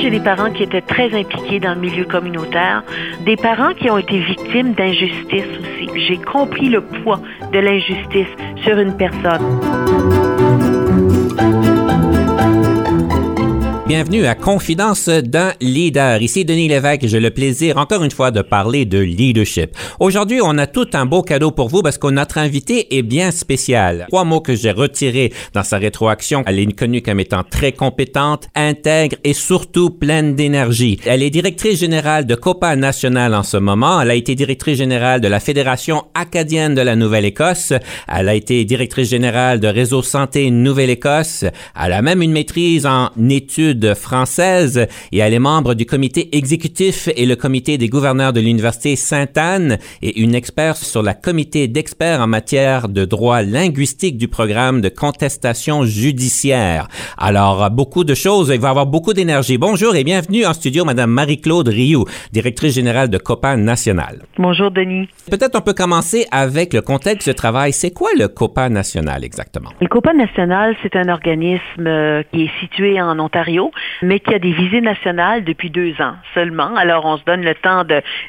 J'ai des parents qui étaient très impliqués dans le milieu communautaire, des parents qui ont été victimes d'injustice aussi. J'ai compris le poids de l'injustice sur une personne. Bienvenue à Confidence d'un leader. Ici Denis Lévesque j'ai le plaisir encore une fois de parler de leadership. Aujourd'hui, on a tout un beau cadeau pour vous parce que notre invité est bien spécial. Trois mots que j'ai retirés dans sa rétroaction. Elle est connue comme étant très compétente, intègre et surtout pleine d'énergie. Elle est directrice générale de Copa National en ce moment. Elle a été directrice générale de la Fédération acadienne de la Nouvelle-Écosse. Elle a été directrice générale de Réseau Santé Nouvelle-Écosse. Elle a même une maîtrise en études française et elle est membre du comité exécutif et le comité des gouverneurs de l'Université Sainte-Anne et une experte sur la comité d'experts en matière de droit linguistique du programme de contestation judiciaire. Alors, beaucoup de choses, il va y avoir beaucoup d'énergie. Bonjour et bienvenue en studio, Madame Marie-Claude Rioux, directrice générale de COPA National. Bonjour, Denis. Peut-être on peut commencer avec le contexte de travail. C'est quoi le COPA National exactement? Le COPA National, c'est un organisme euh, qui est situé en Ontario, mais qui a des visées nationales depuis deux ans seulement. Alors, on se donne le temps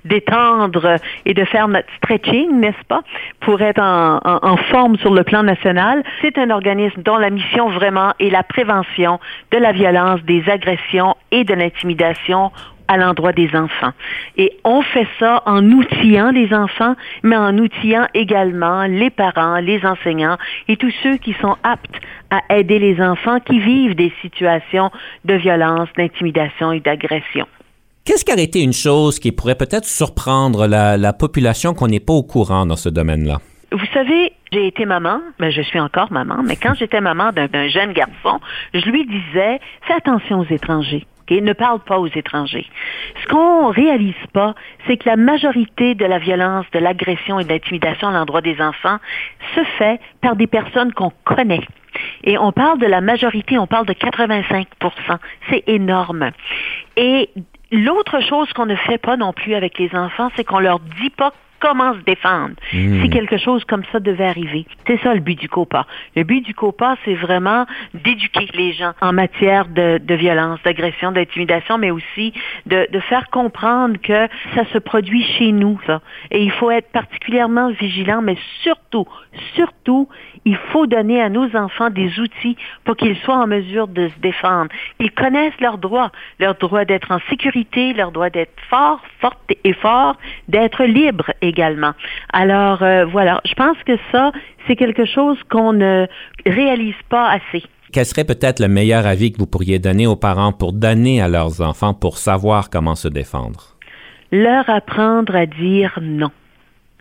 d'étendre et de faire notre stretching, n'est-ce pas, pour être en, en forme sur le plan national. C'est un organisme dont la mission vraiment est la prévention de la violence, des agressions et de l'intimidation à l'endroit des enfants. Et on fait ça en outillant les enfants, mais en outillant également les parents, les enseignants et tous ceux qui sont aptes à aider les enfants qui vivent des situations de violence, d'intimidation et d'agression. Qu'est-ce qui aurait été une chose qui pourrait peut-être surprendre la, population qu'on n'est pas au courant dans ce domaine-là? Vous savez, j'ai été maman, mais je suis encore maman, mais quand j'étais maman d'un jeune garçon, je lui disais, fais attention aux étrangers ne parle pas aux étrangers. Ce qu'on réalise pas, c'est que la majorité de la violence, de l'agression et de l'intimidation à l'endroit des enfants se fait par des personnes qu'on connaît. Et on parle de la majorité, on parle de 85% C'est énorme. Et l'autre chose qu'on ne fait pas non plus avec les enfants, c'est qu'on leur dit pas comment se défendre hmm. si quelque chose comme ça devait arriver. C'est ça le but du COPA. Le but du COPA, c'est vraiment d'éduquer les gens en matière de, de violence, d'agression, d'intimidation, mais aussi de, de, faire comprendre que ça se produit chez nous, ça. Et il faut être particulièrement vigilant, mais surtout, surtout, il faut donner à nos enfants des outils pour qu'ils soient en mesure de se défendre. Ils connaissent leurs droits, leur droit d'être en sécurité, leur droit d'être fort, forte et fort, d'être libre également. Alors euh, voilà, je pense que ça, c'est quelque chose qu'on ne réalise pas assez. Quel serait peut-être le meilleur avis que vous pourriez donner aux parents pour donner à leurs enfants pour savoir comment se défendre? Leur apprendre à dire non.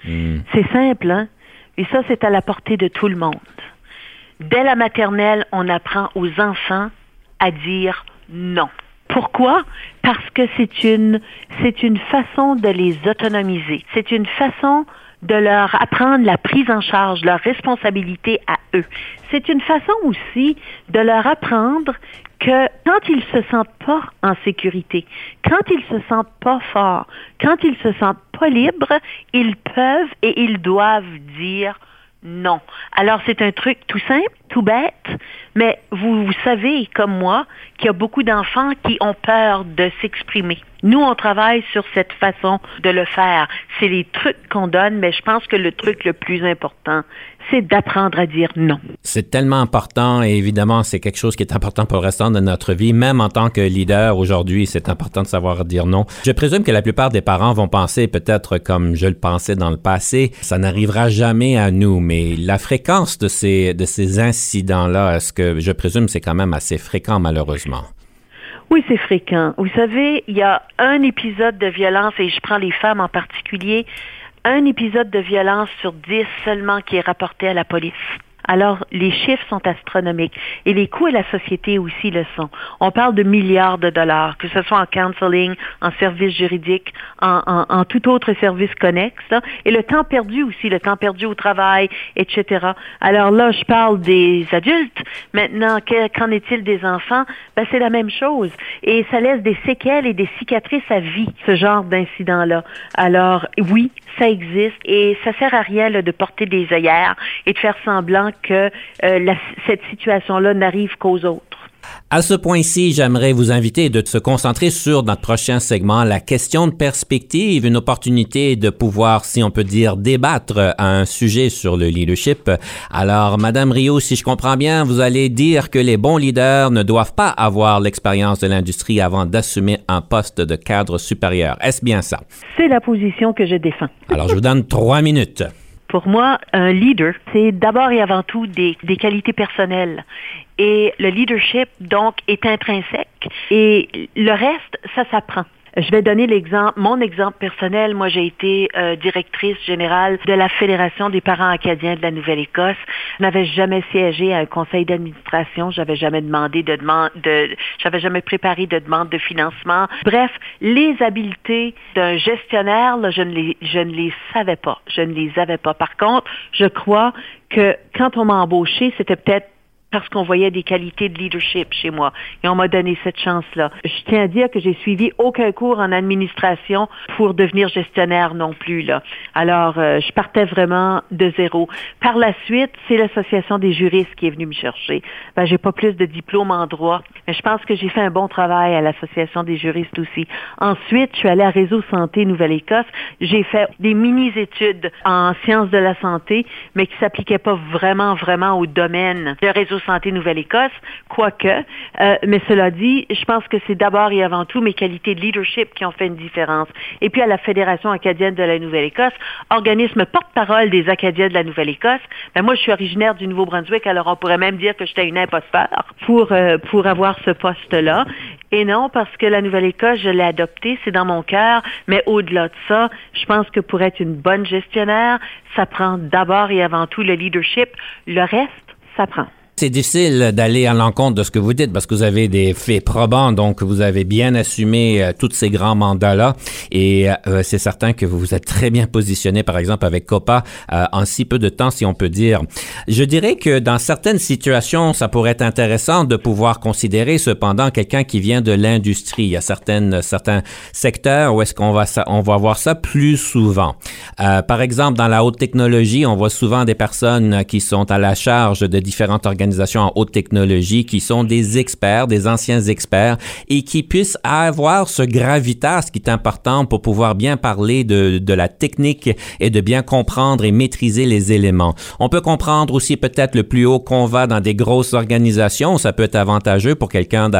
Hmm. C'est simple, hein? Et ça, c'est à la portée de tout le monde. Dès la maternelle, on apprend aux enfants à dire non. Pourquoi? Parce que c'est une, façon de les autonomiser. C'est une façon de leur apprendre la prise en charge, leur responsabilité à eux. C'est une façon aussi de leur apprendre que quand ils se sentent pas en sécurité, quand ils se sentent pas forts, quand ils se sentent pas libres, ils peuvent et ils doivent dire non. Alors c'est un truc tout simple, tout bête, mais vous, savez, comme moi, qu'il y a beaucoup d'enfants qui ont peur de s'exprimer. Nous, on travaille sur cette façon de le faire. C'est les trucs qu'on donne, mais je pense que le truc le plus important, c'est d'apprendre à dire non. C'est tellement important et évidemment, c'est quelque chose qui est important pour le restant de notre vie. Même en tant que leader aujourd'hui, c'est important de savoir dire non. Je présume que la plupart des parents vont penser peut-être comme je le pensais dans le passé, ça n'arrivera jamais à nous, mais la fréquence de ces, de ces incidents-là, est-ce que je présume c'est quand même assez fréquent malheureusement? Oui, c'est fréquent. Vous savez, il y a un épisode de violence, et je prends les femmes en particulier, un épisode de violence sur dix seulement qui est rapporté à la police. Alors, les chiffres sont astronomiques et les coûts à la société aussi le sont. On parle de milliards de dollars, que ce soit en counseling, en services juridiques, en, tout autre service connexe, et le temps perdu aussi, le temps perdu au travail, etc. Alors là, je parle des adultes. Maintenant, qu'en est-il des enfants? Ben, c'est la même chose. Et ça laisse des séquelles et des cicatrices à vie, ce genre d'incident-là. Alors, oui, ça existe et ça sert à rien de porter des œillères et de faire semblant que euh, cette situation-là n'arrive qu'aux autres. À ce point-ci, j'aimerais vous inviter de se concentrer sur notre prochain segment, la question de perspective, une opportunité de pouvoir, si on peut dire, débattre un sujet sur le leadership. Alors, Madame Rio, si je comprends bien, vous allez dire que les bons leaders ne doivent pas avoir l'expérience de l'industrie avant d'assumer un poste de cadre supérieur. Est-ce bien ça? C'est la position que je défends. Alors, je vous donne trois minutes. Pour moi, un leader, c'est d'abord et avant tout des, des, qualités personnelles. Et le leadership, donc, est intrinsèque. Et le reste, ça s'apprend. Je vais donner l'exemple, mon exemple personnel. Moi, j'ai été euh, directrice générale de la Fédération des parents acadiens de la Nouvelle-Écosse. Je n'avais jamais siégé à un conseil d'administration. J'avais jamais demandé de demande, de, j'avais jamais préparé de demande de financement. Bref, les habiletés d'un gestionnaire, là, je ne les, je ne les savais pas. Je ne les avais pas. Par contre, je crois que quand on m'a embauché, c'était peut-être parce qu'on voyait des qualités de leadership chez moi. Et on m'a donné cette chance-là. Je tiens à dire que j'ai suivi aucun cours en administration pour devenir gestionnaire non plus. Là. Alors, euh, je partais vraiment de zéro. Par la suite, c'est l'Association des juristes qui est venue me chercher. Ben, j'ai pas plus de diplôme en droit, mais je pense que j'ai fait un bon travail à l'Association des juristes aussi. Ensuite, je suis allée à Réseau Santé Nouvelle-Écosse. J'ai fait des mini-études en sciences de la santé, mais qui s'appliquaient pas vraiment, vraiment au domaine de Réseau Santé Nouvelle-Écosse, quoique. Euh, mais cela dit, je pense que c'est d'abord et avant tout mes qualités de leadership qui ont fait une différence. Et puis à la Fédération acadienne de la Nouvelle-Écosse, organisme porte-parole des Acadiens de la Nouvelle-Écosse, ben moi je suis originaire du Nouveau-Brunswick, alors on pourrait même dire que j'étais une imposteur pour, euh, pour avoir ce poste-là. Et non, parce que la Nouvelle-Écosse, je l'ai adoptée, c'est dans mon cœur, mais au-delà de ça, je pense que pour être une bonne gestionnaire, ça prend d'abord et avant tout le leadership. Le reste, ça prend. C'est difficile d'aller à l'encontre de ce que vous dites parce que vous avez des faits probants, donc vous avez bien assumé euh, tous ces grands mandats-là et euh, c'est certain que vous vous êtes très bien positionné, par exemple, avec COPA euh, en si peu de temps, si on peut dire. Je dirais que dans certaines situations, ça pourrait être intéressant de pouvoir considérer cependant quelqu'un qui vient de l'industrie. Il y a certaines, certains secteurs où est-ce qu'on va, on va voir ça plus souvent. par exemple, dans la haute technologie, on voit souvent des personnes qui sont à la charge de différentes organisations en haute technologie qui sont des experts, des anciens experts et qui puissent avoir ce gravitas qui est important pour pouvoir bien parler de, de la technique et de bien comprendre et maîtriser les éléments. On peut comprendre aussi peut-être le plus haut qu'on va dans des grosses organisations. Ça peut être avantageux pour quelqu'un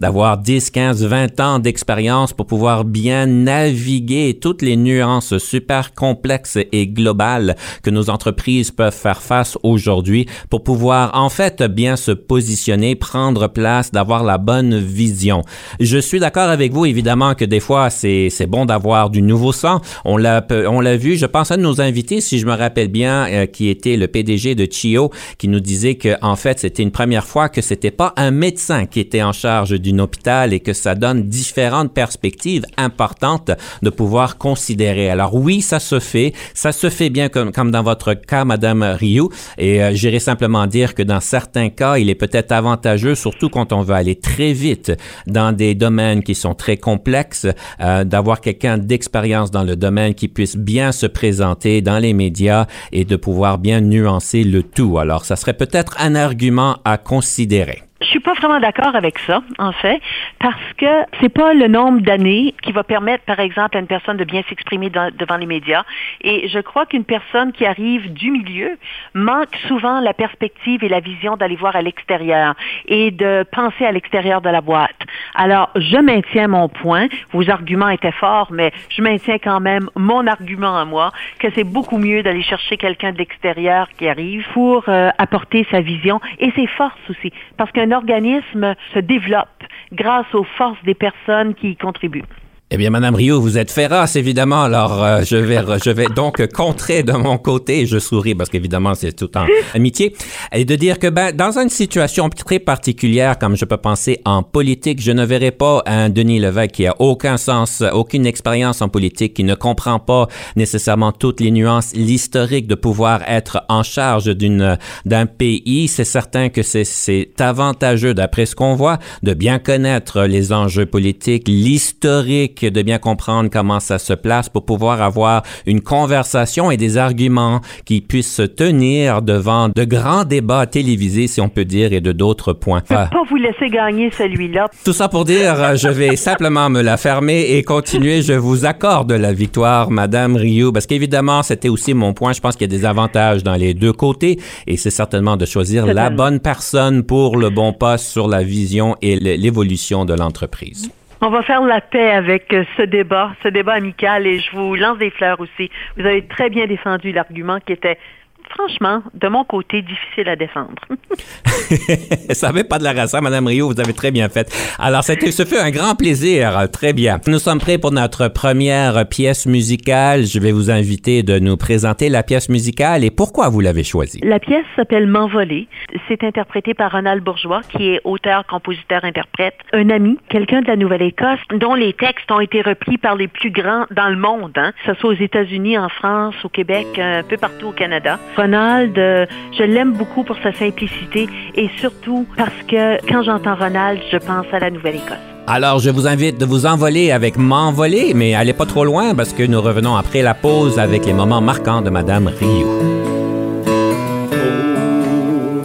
d'avoir 10, 15, 20 ans d'expérience pour pouvoir bien naviguer toutes les nuances super complexes et globales que nos entreprises peuvent faire face aujourd'hui pour pouvoir en fait bien se positionner, prendre place, d'avoir la bonne vision. Je suis d'accord avec vous, évidemment, que des fois, c'est, bon d'avoir du nouveau sang. On l'a vu, je pense à nos invités, si je me rappelle bien, euh, qui était le PDG de Chio, qui nous disait que, en fait, c'était une première fois que c'était pas un médecin qui était en charge d'une hôpital et que ça donne différentes perspectives importantes de pouvoir considérer. Alors oui, ça se fait, ça se fait bien comme, comme dans votre cas, Madame Rioux, et euh, j'irai simplement dire que dans certains certains cas, il est peut-être avantageux, surtout quand on veut aller très vite dans des domaines qui sont très complexes, euh, d'avoir quelqu'un d'expérience dans le domaine qui puisse bien se présenter dans les médias et de pouvoir bien nuancer le tout. Alors, ça serait peut-être un argument à considérer. Je suis pas vraiment d'accord avec ça, en fait, parce que c'est pas le nombre d'années qui va permettre, par exemple, à une personne de bien s'exprimer devant les médias. Et je crois qu'une personne qui arrive du milieu manque souvent la perspective et la vision d'aller voir à l'extérieur et de penser à l'extérieur de la boîte. Alors, je maintiens mon point. Vos arguments étaient forts, mais je maintiens quand même mon argument à moi, que c'est beaucoup mieux d'aller chercher quelqu'un de l'extérieur qui arrive pour euh, apporter sa vision et ses forces aussi. Parce organisme se développe grâce aux forces des personnes qui y contribuent. Eh bien, Madame Rio, vous êtes féroce, évidemment. Alors, euh, je vais, je vais donc contrer de mon côté. Je souris parce qu'évidemment, c'est tout en amitié. Et de dire que, ben, dans une situation très particulière, comme je peux penser en politique, je ne verrai pas un Denis Lévesque qui a aucun sens, aucune expérience en politique, qui ne comprend pas nécessairement toutes les nuances, l'historique de pouvoir être en charge d'une, d'un pays. C'est certain que c'est, c'est avantageux, d'après ce qu'on voit, de bien connaître les enjeux politiques, l'historique de bien comprendre comment ça se place pour pouvoir avoir une conversation et des arguments qui puissent se tenir devant de grands débats télévisés, si on peut dire, et de d'autres points. Je ne peux pas vous laisser gagner celui-là. Tout ça pour dire, je vais simplement me la fermer et continuer. Je vous accorde la victoire, Madame Rioux, parce qu'évidemment, c'était aussi mon point. Je pense qu'il y a des avantages dans les deux côtés et c'est certainement de choisir la bonne personne pour le bon poste sur la vision et l'évolution de l'entreprise. On va faire la paix avec euh, ce débat, ce débat amical, et je vous lance des fleurs aussi. Vous avez très bien défendu l'argument qui était franchement, de mon côté, difficile à défendre. ça n'avait pas de la race, Madame Rio, vous avez très bien fait. Alors, ce fut un grand plaisir, très bien. Nous sommes prêts pour notre première pièce musicale. Je vais vous inviter de nous présenter la pièce musicale et pourquoi vous l'avez choisie. La pièce s'appelle M'envoler. C'est interprété par Ronald Bourgeois, qui est auteur, compositeur, interprète, un ami, quelqu'un de la Nouvelle-Écosse, dont les textes ont été repris par les plus grands dans le monde, hein, que ce soit aux États-Unis, en France, au Québec, un peu partout au Canada. Ronald, euh, je l'aime beaucoup pour sa simplicité et surtout parce que quand j'entends Ronald, je pense à la Nouvelle-Écosse. Alors, je vous invite de vous envoler avec M'envoler, mais allez pas trop loin parce que nous revenons après la pause avec les moments marquants de Madame Rio.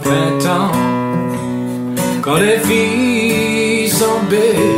20 ans, quand les filles sont belles.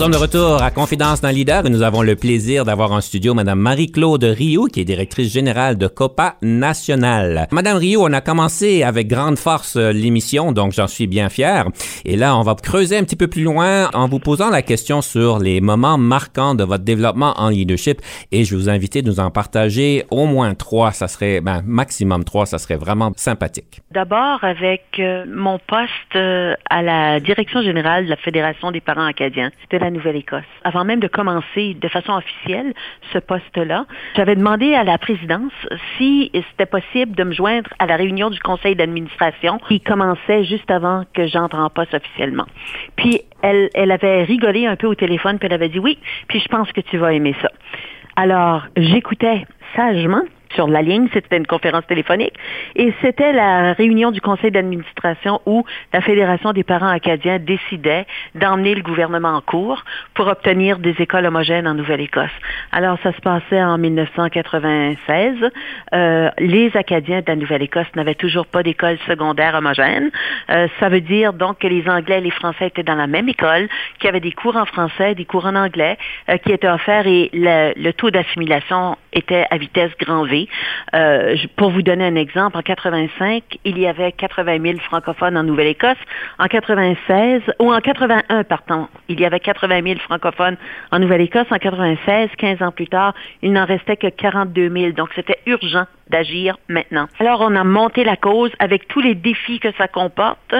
sommes de retour à Confidence dans Leader et nous avons le plaisir d'avoir en studio Madame Marie-Claude Rio, qui est directrice générale de COPA National. Madame Rio, on a commencé avec grande force euh, l'émission, donc j'en suis bien fier. Et là, on va creuser un petit peu plus loin en vous posant la question sur les moments marquants de votre développement en leadership. Et je vais vous inviter à nous en partager au moins trois. Ça serait, ben, maximum trois, ça serait vraiment sympathique. D'abord, avec euh, mon poste euh, à la direction générale de la Fédération des parents acadiens Nouvelle-Écosse. Avant même de commencer de façon officielle ce poste-là, j'avais demandé à la présidence si c'était possible de me joindre à la réunion du conseil d'administration qui commençait juste avant que j'entre en poste officiellement. Puis elle, elle avait rigolé un peu au téléphone, puis elle avait dit oui, puis je pense que tu vas aimer ça. Alors, j'écoutais sagement sur la ligne, c'était une conférence téléphonique, et c'était la réunion du conseil d'administration où la Fédération des parents acadiens décidait d'emmener le gouvernement en cours pour obtenir des écoles homogènes en Nouvelle-Écosse. Alors, ça se passait en 1996. Euh, les Acadiens de la Nouvelle-Écosse n'avaient toujours pas d'école secondaire homogène. Euh, ça veut dire donc que les Anglais et les Français étaient dans la même école, qu'il y avait des cours en français, des cours en anglais euh, qui étaient offerts et le, le taux d'assimilation était à vitesse grand V. Euh, pour vous donner un exemple, en 85, il y avait 80 000 francophones en Nouvelle-Écosse. En 96, ou en 81, pardon, il y avait 80 000 francophones en Nouvelle-Écosse. En 96, 15 ans plus tard, il n'en restait que 42 000. Donc, c'était urgent d'agir maintenant. Alors, on a monté la cause avec tous les défis que ça comporte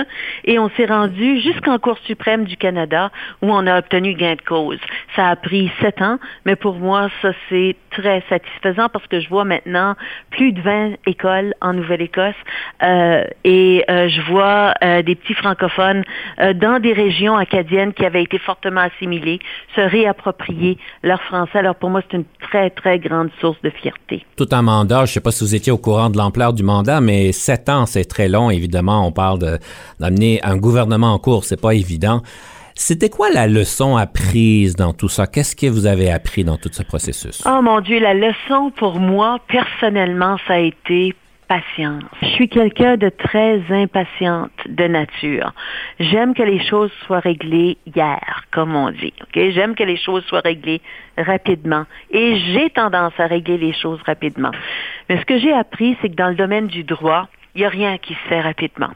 et on s'est rendu jusqu'en Cour suprême du Canada où on a obtenu gain de cause. Ça a pris sept ans, mais pour moi, ça, c'est très satisfaisant parce que je vois maintenant plus de 20 écoles en Nouvelle-Écosse euh, et euh, je vois euh, des petits francophones dans des régions acadiennes qui avaient été fortement assimilées se réapproprier leur français. Alors pour moi, c'est une très, très grande source de fierté. Tout un mandat, je ne sais pas si vous étiez au courant de l'ampleur du mandat, mais sept ans, c'est très long. Évidemment, on parle d'amener un gouvernement en cours, c'est pas évident. C'était quoi la leçon apprise dans tout ça? Qu'est-ce que vous avez appris dans tout ce processus? Oh mon Dieu, la leçon pour moi, personnellement, ça a été Je suis quelqu'un de très impatiente de nature. J'aime que les choses soient réglées hier, comme on dit. Okay? J'aime que les choses soient réglées rapidement. Et j'ai tendance à régler les choses rapidement. Mais ce que j'ai appris, c'est que dans le domaine du droit, il n'y a rien qui se fait rapidement.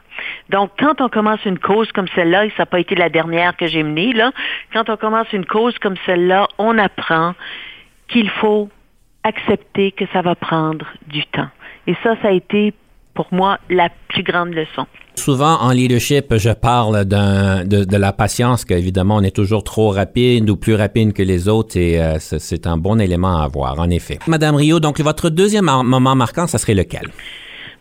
Donc, quand on commence une cause comme celle-là, et ça n'a pas été la dernière que j'ai menée, là, quand on commence une cause comme celle-là, on apprend qu'il faut accepter que ça va prendre du temps. Et ça, ça a été pour moi la plus grande leçon. Souvent en leadership, je parle de, de, la patience, qu'évidemment on est toujours trop rapide ou plus rapide que les autres et euh, c'est un bon élément à avoir, en effet. Madame Rio, donc votre deuxième moment marquant, ça serait lequel?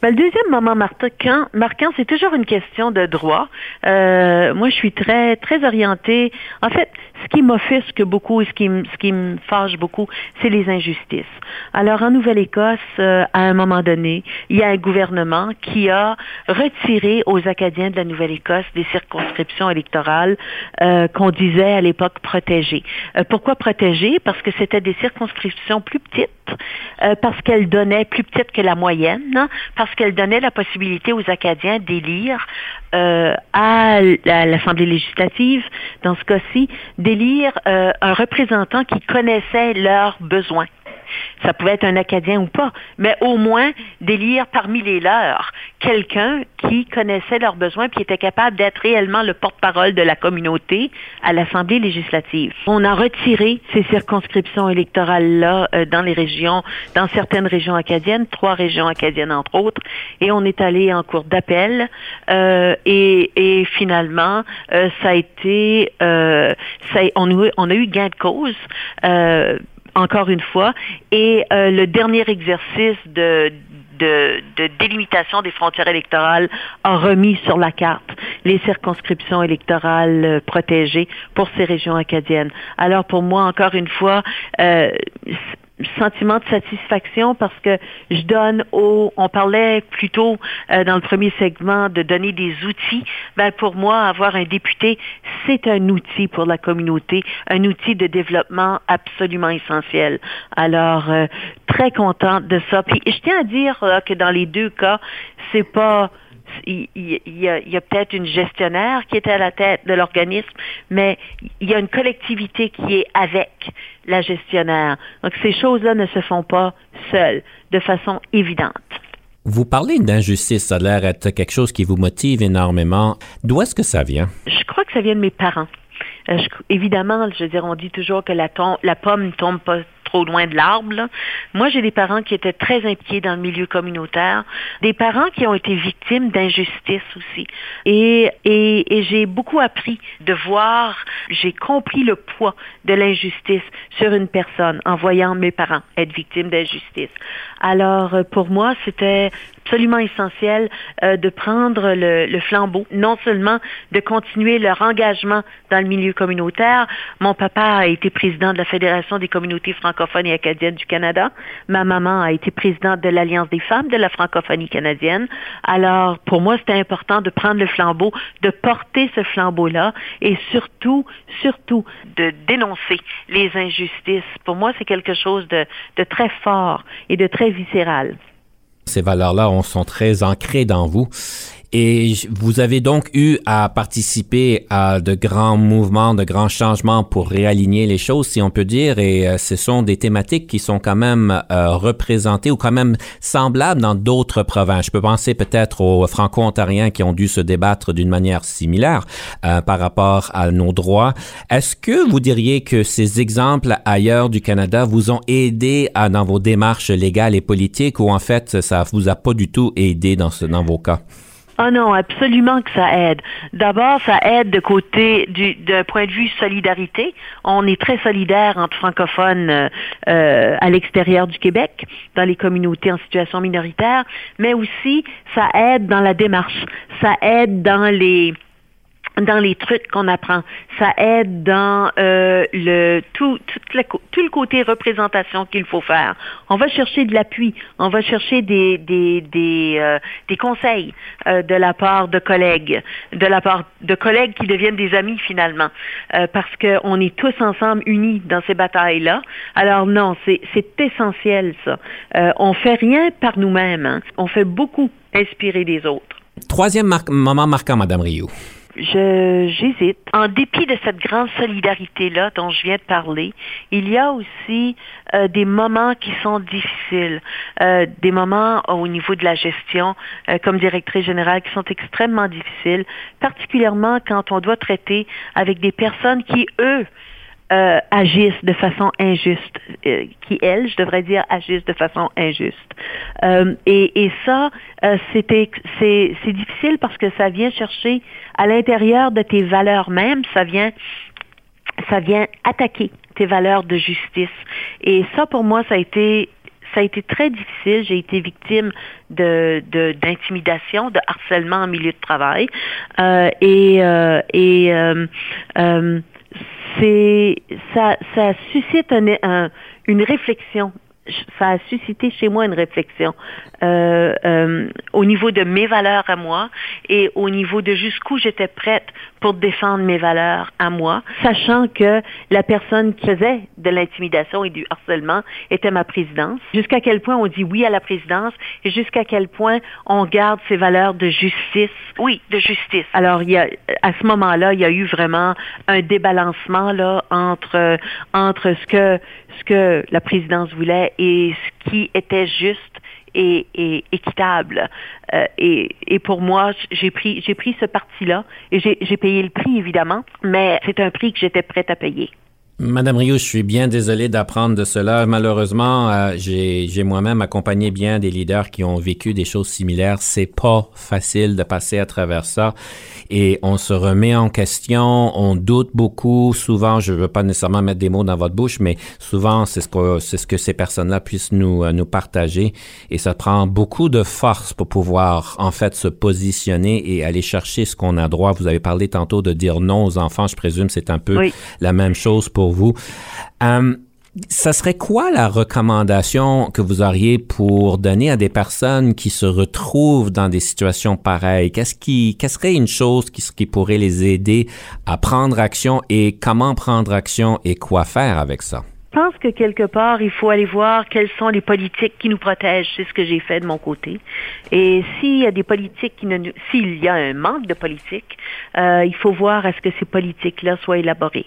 Ben, le deuxième moment marquant, marquant c'est toujours une question de droit. Euh, moi, je suis très, très orientée. En fait, ce qui m'offusque beaucoup et ce qui, me fâche beaucoup, c'est les injustices. Alors, en Nouvelle-Écosse, euh, à un moment donné, il y a un gouvernement qui a retiré aux Acadiens de la Nouvelle-Écosse des circonscriptions électorales euh, qu'on disait à l'époque protégées. Euh, pourquoi protégées? Parce que c'était des circonscriptions plus petites, parce qu'elles donnaient plus petites que la moyenne, parce qu'elles donnaient la possibilité aux Acadiens d'élire à l'Assemblée législative, dans ce cas-ci, d'élire euh, un représentant qui connaissait leurs besoins ça pouvait être un Acadien ou pas, mais au moins d'élire parmi les leurs quelqu'un qui connaissait leurs besoins qui était capable d'être réellement le porte-parole de la communauté à l'Assemblée législative. On a retiré ces circonscriptions électorales-là euh, dans les régions, dans certaines régions acadiennes, trois régions acadiennes entre autres, et on est allé en cours d'appel euh, et, et, finalement, euh, ça a été, euh, ça, on, on, a eu gain de cause euh, encore une fois. Et euh, le dernier exercice de, de, de, délimitation des frontières électorales a remis sur la carte les circonscriptions électorales euh, protégées pour ces régions acadiennes. Alors pour moi, encore une fois, euh, sentiment de satisfaction parce que je donne au, on parlait plutôt euh, dans le premier segment de donner des outils. Ben pour moi, avoir un député, c'est un outil pour la communauté, un outil de développement absolument essentiel. Alors euh, très contente de ça. Puis je tiens à dire que dans les deux cas, c'est pas il, y a, peut-être une gestionnaire qui est à la tête de l'organisme, mais il y a une collectivité qui est avec la gestionnaire. Donc ces choses-là ne se font pas seules, de façon évidente. Vous parlez d'injustice, ça a l'air être quelque chose qui vous motive énormément. D'où est-ce que ça vient? Je crois que ça vient de mes parents. Euh, évidemment, je veux dire, on dit toujours que la, la pomme ne tombe pas trop loin de l'arbre. Moi, j'ai des parents qui étaient très impliqués dans le milieu communautaire, des parents qui ont été victimes d'injustice aussi. Et, et, j'ai beaucoup appris de voir, j'ai compris le poids de l'injustice sur une personne en voyant mes parents être victimes d'injustice. Alors, euh, pour moi, c'était absolument essentiel euh, de prendre le, le, flambeau, non seulement de continuer leur engagement dans le milieu communautaire. Mon papa a été président de la Fédération des communautés francophones et acadiennes du Canada. Ma maman a été présidente de l'Alliance des femmes de la francophonie canadienne. Alors, pour moi, c'était important de prendre le flambeau, de porter ce flambeau-là et surtout, surtout, de dénoncer les injustices. Pour moi, c'est quelque chose de, de très fort et de très viscéral. Ces valeurs-là sont très ancrées dans vous. Et vous avez donc eu à participer à de grands mouvements, de grands changements pour réaligner les choses, si on peut dire. Et euh, ce sont des thématiques qui sont quand même euh, représentées ou quand même semblables dans d'autres provinces. Je peux penser peut-être aux Franco-Ontariens qui ont dû se débattre d'une manière similaire euh, par rapport à nos droits. Est-ce que vous diriez que ces exemples ailleurs du Canada vous ont aidé à, dans vos démarches légales et politiques ou en fait ça vous a pas du tout aidé dans, ce, dans vos cas? Ah non, absolument que ça aide. D'abord, ça aide de côté du d'un point de vue solidarité. On est très solidaire entre francophones euh, euh, à l'extérieur du Québec, dans les communautés en situation minoritaire, mais aussi ça aide dans la démarche, ça aide dans les dans les trucs qu'on apprend. Ça aide dans euh, le tout, tout, le, tout le côté représentation qu'il faut faire. On va chercher de l'appui, on va chercher des des des, euh, des conseils euh, de la part de collègues, de la part de collègues qui deviennent des amis finalement, euh, parce qu'on est tous ensemble unis dans ces batailles-là. Alors non, c'est essentiel ça. Euh, on fait rien par nous-mêmes, hein. on fait beaucoup inspirer des autres. Troisième moment marquant, Madame Rio. Je j'hésite. En dépit de cette grande solidarité là dont je viens de parler, il y a aussi euh, des moments qui sont difficiles, euh, des moments au niveau de la gestion euh, comme directrice générale qui sont extrêmement difficiles, particulièrement quand on doit traiter avec des personnes qui eux euh, agissent de façon injuste, euh, qui elles, je devrais dire, agissent de façon injuste. Euh, et, ça, euh, c'était, c'est, difficile parce que ça vient chercher à l'intérieur de tes valeurs même, ça vient, ça vient attaquer tes valeurs de justice. Et ça, pour moi, ça a été ça a été très difficile. J'ai été victime de, de d'intimidation, de harcèlement en milieu de travail. Et et c'est ça, ça suscite un, un, une réflexion. Ça a suscité chez moi une réflexion euh, euh, au niveau de mes valeurs à moi et au niveau de jusqu'où j'étais prête pour défendre mes valeurs à moi, sachant que la personne qui faisait de l'intimidation et du harcèlement était ma présidence. Jusqu'à quel point on dit oui à la présidence et jusqu'à quel point on garde ces valeurs de justice. Oui, de justice. Alors, il y a, à ce moment-là, il y a eu vraiment un débalancement là entre entre ce que ce que la présidence voulait et ce qui était juste et, et équitable. Euh, et, et, pour moi, j'ai pris j'ai pris ce parti-là et j'ai payé le prix évidemment, mais c'est un prix que j'étais prête à payer. Madame Rio, je suis bien désolé d'apprendre de cela. Malheureusement, euh, j'ai moi-même accompagné bien des leaders qui ont vécu des choses similaires. C'est pas facile de passer à travers ça et on se remet en question, on doute beaucoup. Souvent, je veux pas nécessairement mettre des mots dans votre bouche, mais souvent c'est ce que c'est ce que ces personnes-là puissent nous euh, nous partager et ça prend beaucoup de force pour pouvoir en fait se positionner et aller chercher ce qu'on a droit. Vous avez parlé tantôt de dire non aux enfants. Je présume c'est un peu oui. la même chose pour vous. Euh, ça serait quoi la recommandation que vous auriez pour donner à des personnes qui se retrouvent dans des situations pareilles? Qu'est-ce qui, qu'est-ce serait une chose qui, pourrait les aider à prendre action et comment prendre action et quoi faire avec ça? Je pense que quelque part, il faut aller voir quelles sont les politiques qui nous protègent. C'est ce que j'ai fait de mon côté. Et s'il y a des politiques qui ne, s'il y a un manque de politique, euh, il faut voir à ce que ces politiques-là soient élaborées.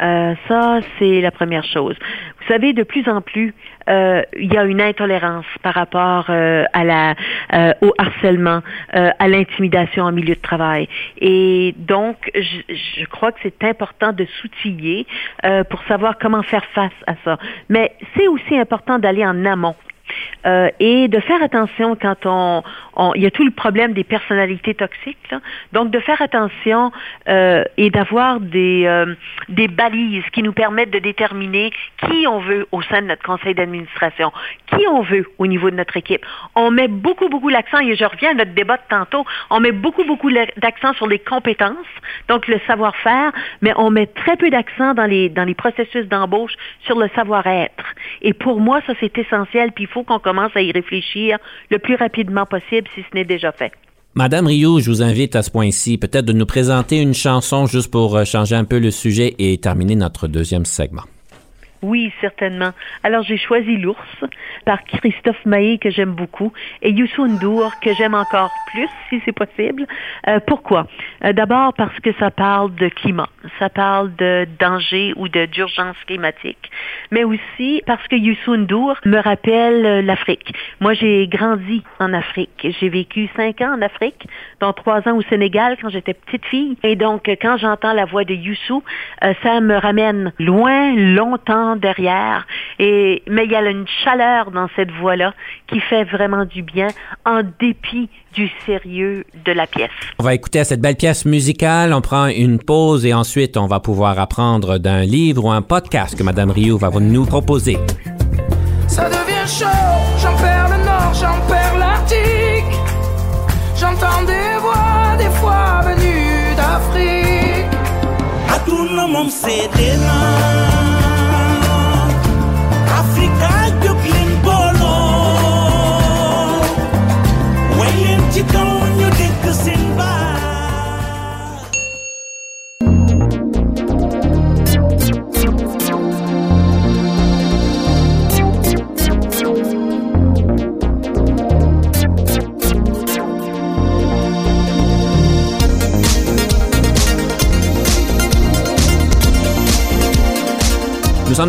Euh, ça, c'est la première chose. Vous savez, de plus en plus, euh, il y a une intolérance par rapport euh, à la, euh, au harcèlement, euh, à l'intimidation en milieu de travail. Et donc, je, je crois que c'est important de s'outiller pour savoir comment faire face à ça. Mais c'est aussi important d'aller en amont. Euh, et de faire attention quand on, il y a tout le problème des personnalités toxiques, donc de faire attention euh, et d'avoir des euh, des balises qui nous permettent de déterminer qui on veut au sein de notre conseil d'administration, qui on veut au niveau de notre équipe. On met beaucoup beaucoup l'accent et je reviens à notre débat de tantôt, on met beaucoup beaucoup d'accent sur les compétences, donc le savoir-faire, mais on met très peu d'accent dans les dans les processus d'embauche sur le savoir-être. Et pour moi, ça c'est essentiel, puis il faut qu'on commence à y réfléchir le plus rapidement possible si ce n'est déjà fait. Madame Rio, je vous invite à ce point-ci peut-être de nous présenter une chanson juste pour euh, changer un peu le sujet et terminer notre deuxième segment. Oui, certainement. Alors, j'ai choisi L'ours par Christophe Maé, que j'aime beaucoup, et Youssou N'Dour, que j'aime encore plus, si c'est possible. Euh, pourquoi? Euh, D'abord parce que ça parle de climat, ça parle de danger ou de d'urgence climatique, mais aussi parce que Youssou N'Dour me rappelle euh, l'Afrique. Moi, j'ai grandi en Afrique. J'ai vécu cinq ans en Afrique, dont trois ans au Sénégal quand j'étais petite fille. Et donc, quand j'entends la voix de Youssou, euh, ça me ramène loin, longtemps derrière. Et, mais il y a une chaleur dans cette voix-là qui fait vraiment du bien en dépit du sérieux de la pièce. On va écouter cette belle pièce musicale, on prend une pause et ensuite on va pouvoir apprendre d'un livre ou un podcast que Madame Rio va nous proposer. Ça devient chaud, j'en perds le nord, j'en perds l'Arctique. J'entends des voix, des fois venues d'Afrique. moom seede na Afrika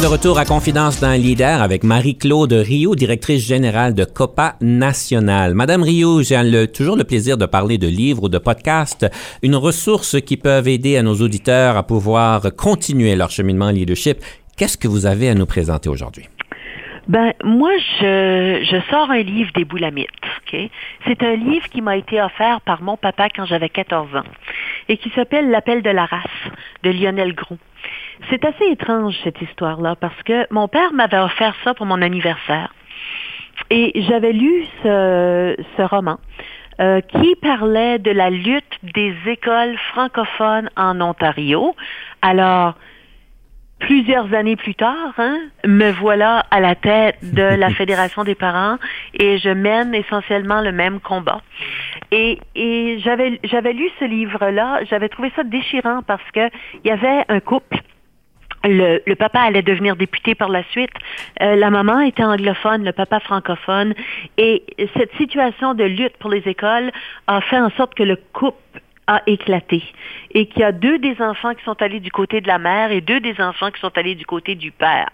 de retour à Confidence d'un leader avec Marie-Claude Rio, directrice générale de Copa National. Madame Rio, j'ai toujours le plaisir de parler de livres ou de podcasts, une ressource qui peuvent aider à nos auditeurs à pouvoir continuer leur cheminement leadership. Qu'est-ce que vous avez à nous présenter aujourd'hui? Ben, moi, je, sors un livre des Boulamites. ok? C'est un livre qui m'a été offert par mon papa quand j'avais 14 ans et qui s'appelle L'appel de la race de Lionel Groux. C'est assez étrange, cette histoire-là, parce que mon père m'avait offert ça pour mon anniversaire. Et j'avais lu ce, ce roman euh, qui parlait de la lutte des écoles francophones en Ontario. Alors, plusieurs années plus tard, hein, me voilà à la tête de la Fédération des parents et je mène essentiellement le même combat. Et, et j'avais j'avais lu ce livre-là, j'avais trouvé ça déchirant parce que il y avait un couple le, papa allait devenir député par la suite. Euh, la maman était anglophone, le papa francophone. Et cette situation de lutte pour les écoles a fait en sorte que le couple a éclaté et qu'il y a deux des enfants qui sont allés du côté de la mère et deux des enfants qui sont allés du côté du père.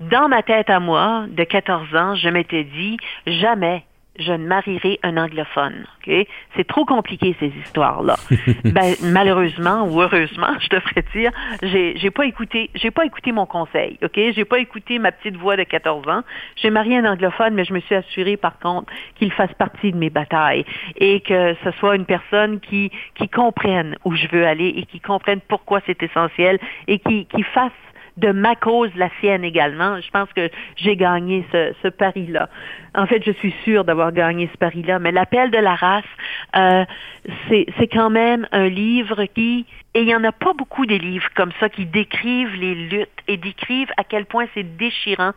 Dans ma tête à moi, de 14 ans, je m'étais dit, jamais je ne marierai un anglophone. ok? C'est trop compliqué ces histoires-là. ben, malheureusement ou heureusement, je devrais dire, j'ai, j'ai pas écouté, j'ai pas écouté mon conseil. Ok, j'ai pas écouté ma petite voix de 14 ans. J'ai marié un anglophone, mais je me suis assurée par contre qu'il fasse partie de mes batailles et que ce soit une personne qui qui comprenne où je veux aller et qui comprenne pourquoi c'est essentiel et qui qui fasse de ma cause la sienne également. Je pense que j'ai gagné ce, ce pari-là. En fait, je suis sûre d'avoir gagné ce pari-là, mais l'appel de la race, euh, c'est quand même un livre qui, et il n'y en a pas beaucoup des livres comme ça qui décrivent les luttes et décrivent à quel point c'est déchirant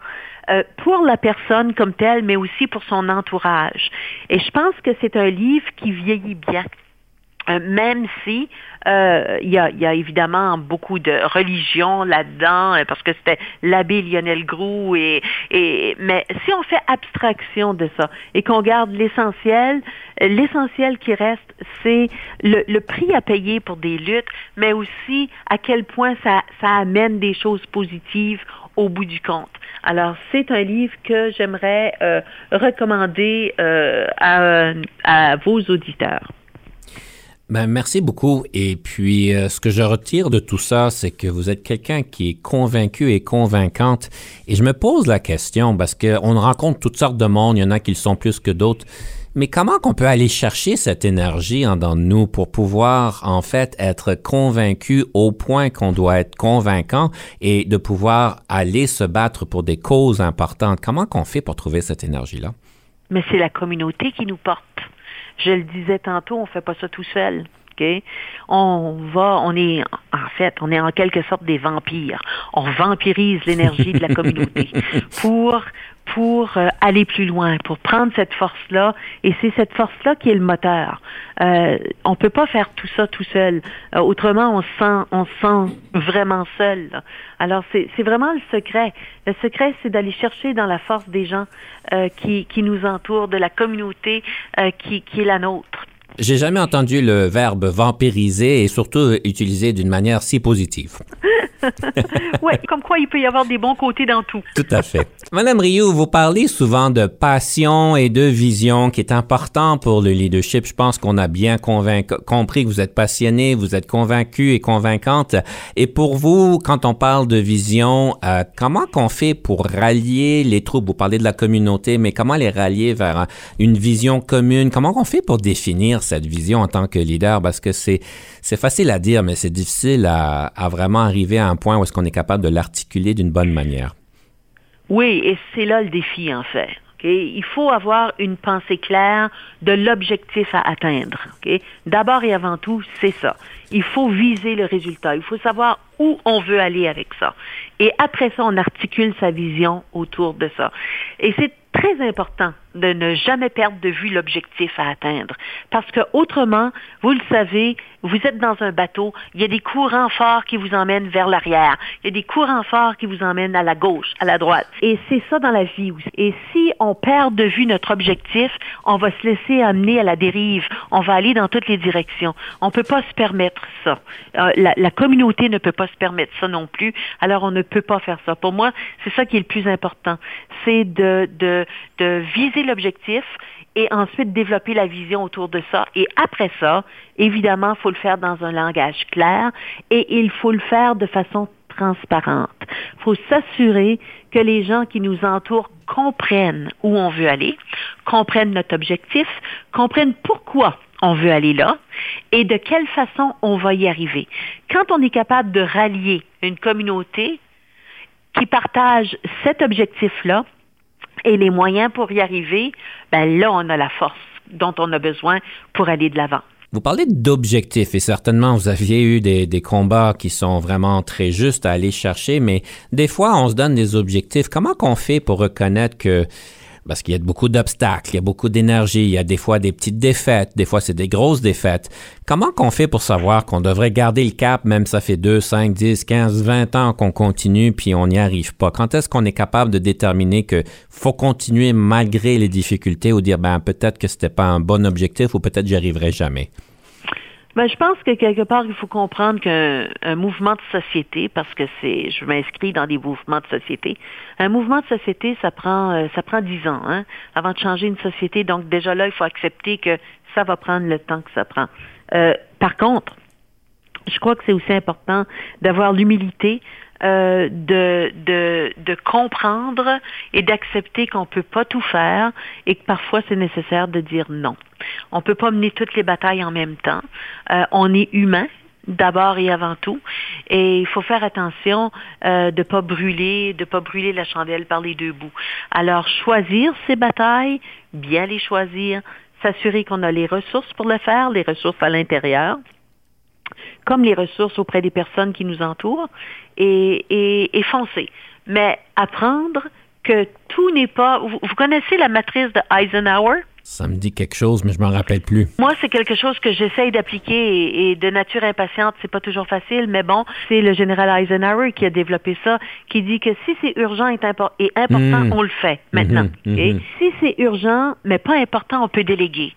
euh, pour la personne comme telle, mais aussi pour son entourage. Et je pense que c'est un livre qui vieillit bien. Euh, même si euh, il y, a, y, a, évidemment beaucoup de religion là-dedans, euh, parce que c'était l'abbé Lionel Groux, et, et mais si on fait abstraction de ça et qu'on garde l'essentiel, l'essentiel qui reste, c'est le, le, prix à payer pour des luttes, mais aussi à quel point ça, ça amène des choses positives au bout du compte. Alors, c'est un livre que j'aimerais euh, recommander euh, à, à vos auditeurs. Ben, merci beaucoup. Et puis, euh, ce que je retire de tout ça, c'est que vous êtes quelqu'un qui est convaincu et convaincante. Et je me pose la question, parce qu'on rencontre toutes sortes de monde, il y en a qui le sont plus que d'autres. Mais comment qu'on peut aller chercher cette énergie en dedans de nous pour pouvoir, en fait, être convaincu au point qu'on doit être convaincant et de pouvoir aller se battre pour des causes importantes? Comment qu'on fait pour trouver cette énergie-là? Mais c'est la communauté qui nous porte. Je le disais tantôt, on fait pas ça tout seul. Okay? On va, on est, en fait, on est en quelque sorte des vampires. On vampirise l'énergie de la communauté pour pour euh, aller plus loin, pour prendre cette force-là, et c'est cette force-là qui est le moteur. Euh, on peut pas faire tout ça tout seul. Euh, autrement, on se sent, on se sent vraiment seul. Là. Alors, c'est vraiment le secret. Le secret, c'est d'aller chercher dans la force des gens euh, qui, qui nous entourent, de la communauté euh, qui, qui est la nôtre. J'ai jamais entendu le verbe vampiriser et surtout utilisé d'une manière si positive. oui, comme quoi il peut y avoir des bons côtés dans tout. Tout à fait. Madame Rio, vous parlez souvent de passion et de vision qui est important pour le leadership. Je pense qu'on a bien compris que vous êtes passionné, vous êtes convaincu et convaincante. Et pour vous, quand on parle de vision, euh, comment qu'on fait pour rallier les troupes? Vous parlez de la communauté, mais comment les rallier vers une vision commune? Comment qu'on fait pour définir cette vision en tant que leader? Parce que c'est, c'est facile à dire, mais c'est difficile à, à vraiment arriver à point où est-ce qu'on est capable de l'articuler d'une bonne manière. Oui, et c'est là le défi, en fait. Il faut avoir une pensée claire de l'objectif à atteindre. D'abord et avant tout, c'est ça. Il faut viser le résultat. Il faut savoir où on veut aller avec ça. Et après ça, on articule sa vision autour de ça. Et c'est très important de ne jamais perdre de vue l'objectif à atteindre. Parce que autrement, vous le savez, vous êtes dans un bateau, il y a des courants forts qui vous emmènent vers l'arrière, il y a des courants forts qui vous emmènent à la gauche, à la droite. Et c'est ça dans la vie aussi. Et si on perd de vue notre objectif, on va se laisser amener à la dérive, on va aller dans toutes les directions. On ne peut pas se permettre ça. Euh, la, la communauté ne peut pas se permettre ça non plus, alors on ne peut pas faire ça. Pour moi, c'est ça qui est le plus important, c'est de, de, de viser l'objectif et ensuite développer la vision autour de ça. Et après ça, évidemment, il faut le faire dans un langage clair et il faut le faire de façon transparente. Il faut s'assurer que les gens qui nous entourent comprennent où on veut aller, comprennent notre objectif, comprennent pourquoi on veut aller là et de quelle façon on va y arriver. Quand on est capable de rallier une communauté qui partage cet objectif-là, et les moyens pour y arriver, ben là, on a la force dont on a besoin pour aller de l'avant. Vous parlez d'objectifs et certainement vous aviez eu des, des, combats qui sont vraiment très justes à aller chercher, mais des fois on se donne des objectifs. Comment qu'on fait pour reconnaître que parce qu'il y a beaucoup d'obstacles, il y a beaucoup d'énergie, il y a des fois des petites défaites, des fois c'est des grosses défaites. Comment qu'on fait pour savoir qu'on devrait garder le cap, même ça fait 2, 5, 10, 15, 20 ans qu'on continue puis on n'y arrive pas? Quand est-ce qu'on est capable de déterminer que faut continuer malgré les difficultés ou dire, ben, peut-être que c'était pas un bon objectif ou peut-être j'y arriverai jamais? Ben, je pense que quelque part, il faut comprendre qu'un mouvement de société, parce que c'est, je m'inscris dans des mouvements de société, un mouvement de société, ça prend, euh, ça prend dix ans, hein, avant de changer une société. Donc déjà là, il faut accepter que ça va prendre le temps que ça prend. Euh, par contre, je crois que c'est aussi important d'avoir l'humilité euh, de, de, de comprendre et d'accepter qu'on peut pas tout faire et que parfois c'est nécessaire de dire non. On peut pas mener toutes les batailles en même temps. Euh, on est humain d'abord et avant tout. Et il faut faire attention euh, de pas brûler, de pas brûler la chandelle par les deux bouts. Alors choisir ces batailles, bien les choisir, s'assurer qu'on a les ressources pour le faire, les ressources à l'intérieur, comme les ressources auprès des personnes qui nous entourent, et, et, et foncer. Mais apprendre que tout n'est pas... Vous, vous connaissez la matrice de Eisenhower? Ça me dit quelque chose, mais je m'en rappelle plus. Moi, c'est quelque chose que j'essaye d'appliquer et, et, de nature impatiente, c'est pas toujours facile, mais bon, c'est le général Eisenhower qui a développé ça, qui dit que si c'est urgent et, impor et important, Mm. on le fait maintenant. Mhm, ok? mhm. Si c'est urgent, mais pas important, on peut déléguer.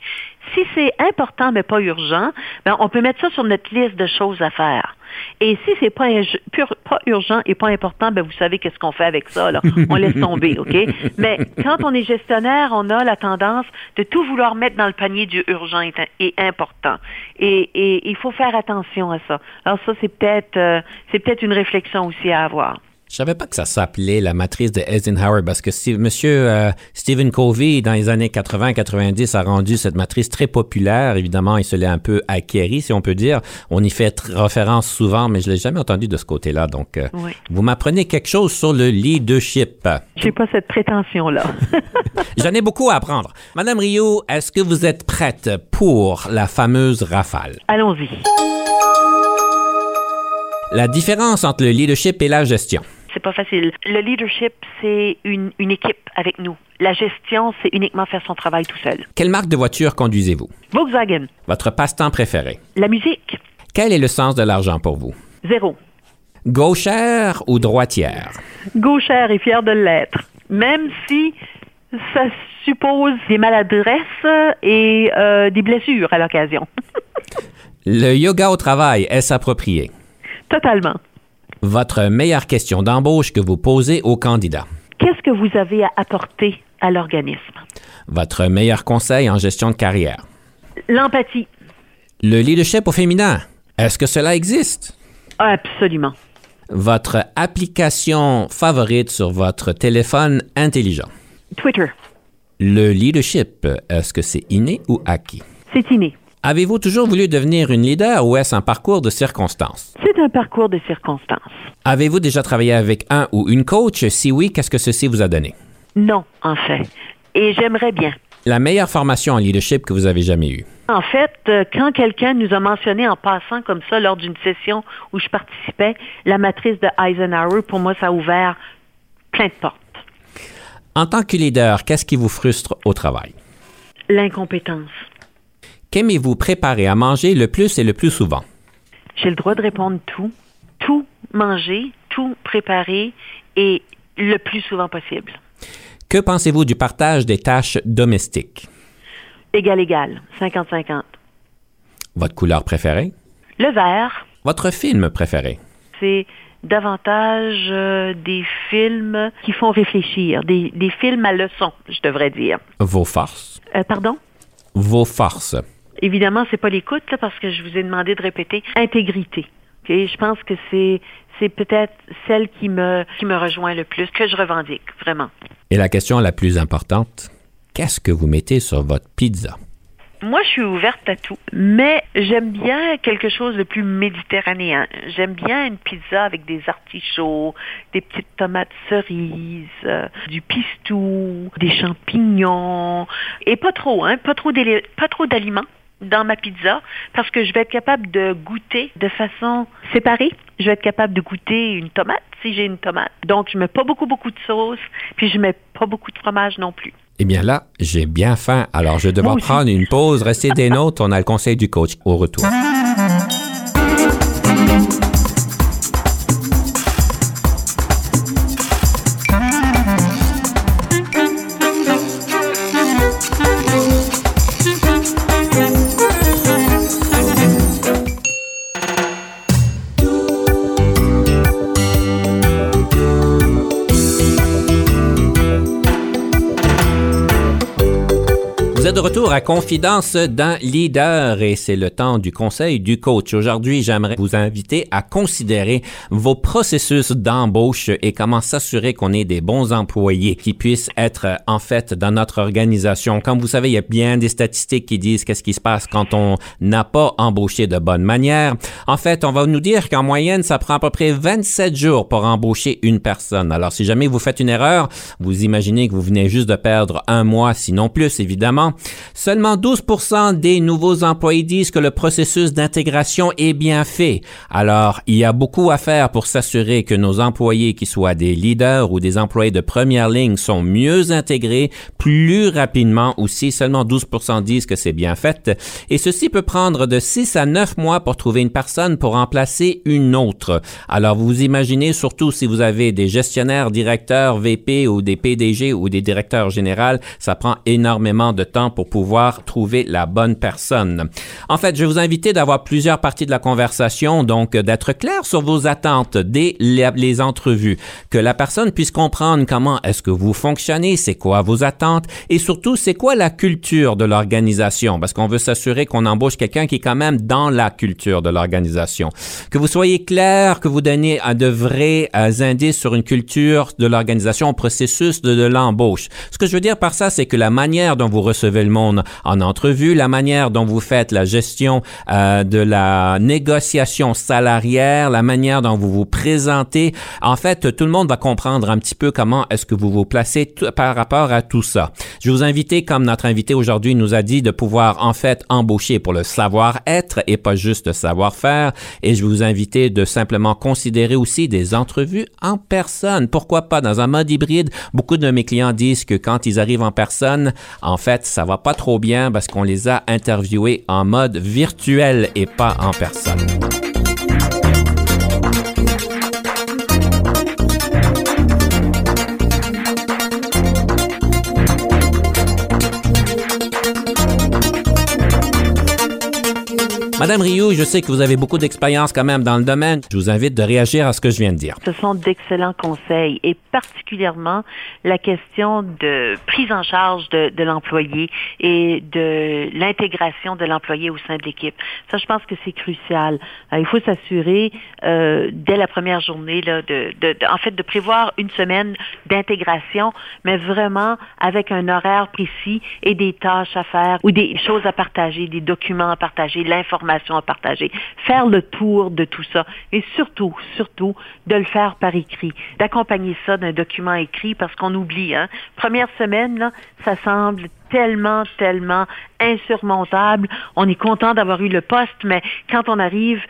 Si c'est important mais pas urgent, ben on peut mettre ça sur notre liste de choses à faire. Et si c'est pas, pur- pas urgent et pas important, ben vous savez qu'est-ce qu'on fait avec ça là. On laisse tomber, ok? Mais quand on est gestionnaire, on a la tendance de tout vouloir mettre dans le panier du urgent et, et important. Et, et il faut faire attention à ça. Alors ça c'est peut-être euh, c'est peut-être une réflexion aussi à avoir. Je savais pas que ça s'appelait la matrice de Eisenhower parce que Steve- Monsieur euh, Stephen Covey, dans les années 80-90, a rendu cette matrice très populaire. Évidemment, il se l'est un peu acquéri, si on peut dire. On y fait référence souvent, mais je l'ai jamais entendu de ce côté-là. Donc, euh, Oui. vous m'apprenez quelque chose sur le leadership. J'ai pas cette prétention là. J'en ai beaucoup à apprendre. Madame Rio, est-ce que vous êtes prête pour la fameuse rafale? Allons-y. La différence entre le leadership et la gestion. C'est pas facile. Le leadership, c'est une, une équipe avec nous. La gestion, c'est uniquement faire son travail tout seul. Quelle marque de voiture conduisez-vous? Volkswagen, Votre passe-temps préféré? la musique, Quel est le sens de l'argent pour vous? zéro. Gauchère ou droitière? Gauchère et fière de l'être. Même si ça suppose des maladresses et euh, des blessures à l'occasion. Le yoga au travail, est-ce approprié? Totalement. Votre meilleure question d'embauche que vous posez au candidat. Qu'est-ce que vous avez à apporter à l'organisme? Votre meilleur conseil en gestion de carrière. L'empathie. Le leadership au féminin, est-ce que cela existe? Absolument. Votre application favorite sur votre téléphone intelligent. Twitter. Le leadership, est-ce que c'est inné ou acquis? C'est inné. Avez-vous toujours voulu devenir une leader ou est-ce un parcours de circonstances? C'est un parcours de circonstances. Avez-vous déjà travaillé avec un ou une coach? Si oui, qu'est-ce que ceci vous a donné? Non, en fait. et j'aimerais bien. La meilleure formation en leadership que vous avez jamais eue? En fait, euh, quand quelqu'un nous a mentionné en passant comme ça lors d'une session où je participais, la matrice de Eisenhower, pour moi, ça a ouvert plein de portes. En tant que leader, qu'est-ce qui vous frustre au travail? L'incompétence. Qu'aimez-vous préparer à manger le plus et le plus souvent? J'ai le droit de répondre tout. Tout manger, tout préparer et le plus souvent possible. Que pensez-vous du partage des tâches domestiques? Égal, égal. 50-50. Votre couleur préférée? Le vert, Votre film préféré? c'est davantage euh, des films qui font réfléchir, des, des films à leçon, je devrais dire. Vos forces? Euh, pardon? Vos forces. Évidemment, c'est pas l'écoute, là, parce que je vous ai demandé de répéter. Intégrité. OK? Je pense que c'est c'est peut-être celle qui me qui me rejoint le plus, que je revendique, vraiment. Et la question la plus importante, qu'est-ce que vous mettez sur votre pizza? Moi, je suis ouverte à tout, mais j'aime bien quelque chose de plus méditerranéen. J'aime bien une pizza avec des artichauts, des petites tomates cerises, euh, du pistou, des champignons, et pas trop, hein, pas trop pas trop d'aliments dans ma pizza parce que je vais être capable de goûter de façon séparée. Je vais être capable de goûter une tomate si j'ai une tomate. Donc, je mets pas beaucoup, beaucoup de sauce, puis je mets pas beaucoup de fromage non plus. Eh bien là, j'ai bien faim, alors je vais devoir prendre une pause. Restez des nôtres, on a le conseil du coach au retour. Retour à Confidence d'un leader et c'est le temps du conseil du coach. Aujourd'hui, j'aimerais vous inviter à considérer vos processus d'embauche et comment s'assurer qu'on ait des bons employés qui puissent être en fait dans notre organisation. Comme vous savez, il y a bien des statistiques qui disent qu'est-ce qui se passe quand on n'a pas embauché de bonne manière. En fait, on va nous dire qu'en moyenne, ça prend à peu près 27 jours pour embaucher une personne. Alors, si jamais vous faites une erreur, vous imaginez que vous venez juste de perdre un mois, sinon plus, évidemment. Seulement 12% des nouveaux employés disent que le processus d'intégration est bien fait. Alors, il y a beaucoup à faire pour s'assurer que nos employés, qui soient des leaders ou des employés de première ligne, sont mieux intégrés plus rapidement aussi. Seulement 12% disent que c'est bien fait. Et ceci peut prendre de 6 à 9 mois pour trouver une personne pour remplacer une autre. Alors, vous imaginez, surtout si vous avez des gestionnaires, directeurs, VP ou des PDG ou des directeurs généraux, ça prend énormément de temps pour pouvoir trouver la bonne personne. En fait, je vais vous inviter d'avoir plusieurs parties de la conversation, donc euh, d'être clair sur vos attentes dès les, entrevues, que la personne puisse comprendre comment est-ce que vous fonctionnez, c'est quoi vos attentes et surtout c'est quoi la culture de l'organisation, parce qu'on veut s'assurer qu'on embauche quelqu'un qui est quand même dans la culture de l'organisation. Que vous soyez clair, que vous donnez euh, de vrais euh, indices sur une culture de l'organisation au processus de l'embauche. Ce que je veux dire par ça, c'est que la manière dont vous recevez le monde en entrevue, la manière dont vous faites la gestion euh, de la négociation salariale, la manière dont vous vous présentez. En fait, tout le monde va comprendre un petit peu comment est-ce que vous vous placez par rapport à tout ça. Je vous inviter, comme notre invité aujourd'hui nous a dit, de pouvoir en fait embaucher pour le savoir-être et pas juste le savoir-faire. Et je vous inviter de simplement considérer aussi des entrevues en personne. Pourquoi pas dans un mode hybride? Beaucoup de mes clients disent que quand ils arrivent en personne, en fait, ça va pas trop bien parce qu'on les a interviewés en mode virtuel et pas en personne. Madame Rioux, je sais que vous avez beaucoup d'expérience quand même dans le domaine. Je vous invite de réagir à ce que je viens de dire. Ce sont d'excellents conseils et particulièrement la question de prise en charge de, de l'employé et de l'intégration de l'employé au sein de l'équipe. Ça, je pense que c'est crucial. Euh, il faut s'assurer euh, dès la première journée, là, de, de- en fait, de prévoir une semaine d'intégration, mais vraiment avec un horaire précis et des tâches à faire ou des choses à partager, des documents à partager, l'information à partager, faire le tour de tout ça et surtout, surtout, de le faire par écrit, d'accompagner ça d'un document écrit parce qu'on oublie, hein. Première semaine, ça semble tellement, tellement insurmontable. On est content d'avoir eu le poste, mais quand on arrive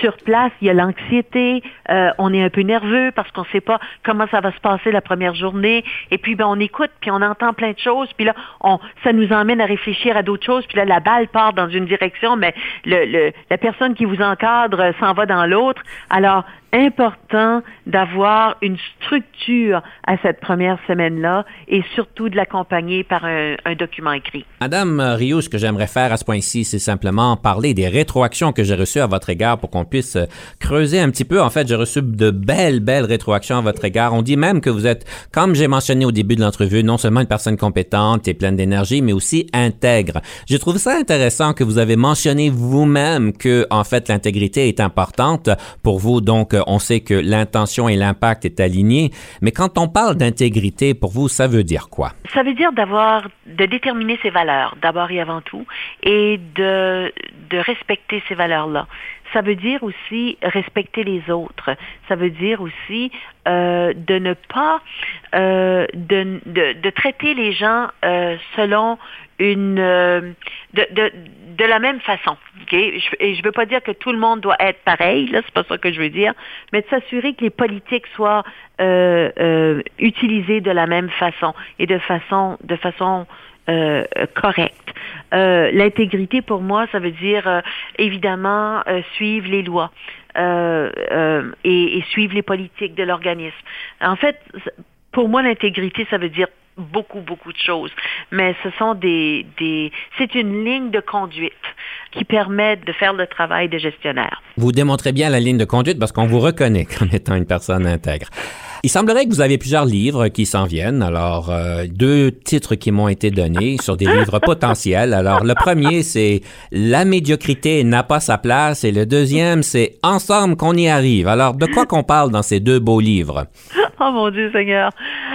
sur place, il y a l'anxiété, euh, on est un peu nerveux parce qu'on ne sait pas comment ça va se passer la première journée. Et puis, ben, on écoute, puis on entend plein de choses, puis là, on, ça nous emmène à réfléchir à d'autres choses, puis là, la balle part dans une direction, mais le, le, la personne qui vous encadre s'en va dans l'autre. Alors, important d'avoir une structure à cette première semaine-là et surtout de l'accompagner par un, un, document écrit. Madame Rio, ce que j'aimerais faire à ce point-ci, c'est simplement parler des rétroactions que j'ai reçues à votre égard pour qu'on puisse creuser un petit peu. En fait, j'ai reçu de belles, belles rétroactions à votre égard. On dit même que vous êtes, comme j'ai mentionné au début de l'entrevue, non seulement une personne compétente et pleine d'énergie, mais aussi intègre. Je trouve ça intéressant que vous avez mentionné vous-même que, en fait, l'intégrité est importante pour vous. Donc, on sait que l'intention et l'impact est aligné, mais quand on parle d'intégrité, pour vous, ça veut dire quoi? Ça veut dire d'avoir, de déterminer ses valeurs, d'abord et avant tout, et de, de respecter ces valeurs-là. Ça veut dire aussi respecter les autres. Ça veut dire aussi euh, de ne pas euh, de, de, de, traiter les gens euh, selon une de, de, la même façon. Okay? Et je ne veux pas dire que tout le monde doit être pareil, là, c'est pas ça que je veux dire, mais de s'assurer que les politiques soient euh, euh, utilisées de la même façon et de façon de façon euh, correcte. Euh, L'intégrité, pour moi, ça veut dire euh, évidemment suivre les lois. Et, et suivre les politiques de l'organisme. En fait, pour moi, l'intégrité, ça veut dire beaucoup, beaucoup de choses. Mais ce sont des, des c'est une ligne de conduite qui permet de faire le travail de gestionnaire. Vous démontrez bien la ligne de conduite parce qu'on vous reconnaît comme étant une personne intègre. Il semblerait que vous avez plusieurs livres qui s'en viennent. Alors, euh, deux titres qui m'ont été donnés sur des livres potentiels. Alors, le premier, c'est La médiocrité n'a pas sa place et le deuxième, c'est Ensemble qu'on y arrive. Alors, de quoi qu'on parle dans ces deux beaux livres? Oh mon Dieu Seigneur.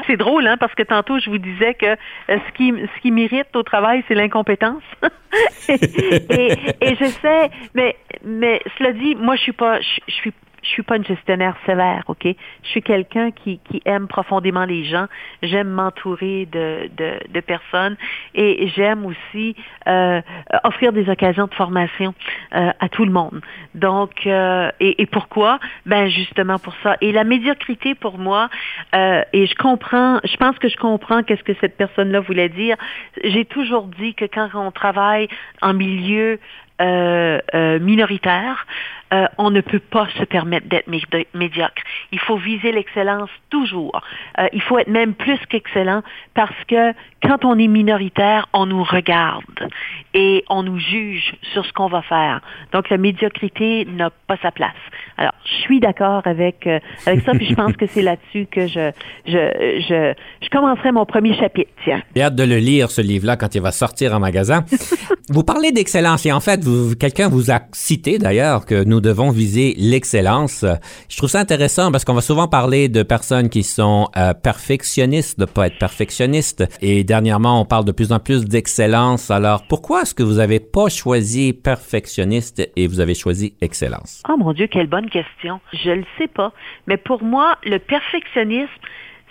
C'est drôle, hein, parce que tantôt, je vous disais que euh, ce qui, ce qui m'irrite au travail, c'est l'incompétence. et, et, je sais, mais, mais cela dit, moi, je suis pas, je, je suis je suis pas une gestionnaire sévère, OK? Je suis quelqu'un qui, qui aime profondément les gens. J'aime m'entourer de, de, de, personnes et j'aime aussi euh, offrir des occasions de formation euh, à tout le monde. Donc, euh, et, et, pourquoi? Ben justement pour ça. Et la médiocrité pour moi, euh, et je comprends, je pense que je comprends qu'est-ce que cette personne-là voulait dire. J'ai toujours dit que quand on travaille en milieu euh, euh, minoritaire, euh, on ne peut pas se permettre d'être médiocre. Il faut viser l'excellence toujours. Euh, il faut être même plus qu'excellent parce que quand on est minoritaire, on nous regarde et on nous juge sur ce qu'on va faire. Donc la médiocrité n'a pas sa place. Alors, je suis d'accord avec euh, avec ça, puis je pense que c'est là-dessus que je je je je commencerai mon premier chapitre. Tiens. J'ai hâte de le lire ce livre-là quand il va sortir en magasin. vous parlez d'excellence et en fait, quelqu'un vous a cité d'ailleurs que nous devons viser l'excellence. Je trouve ça intéressant parce qu'on va souvent parler de personnes qui sont euh, perfectionnistes, de pas être perfectionnistes. Et dernièrement, on parle de plus en plus d'excellence. Alors, pourquoi est-ce que vous avez pas choisi perfectionniste et vous avez choisi excellence? Oh mon Dieu, quelle bonne question. Je le sais pas. Mais pour moi, le perfectionnisme,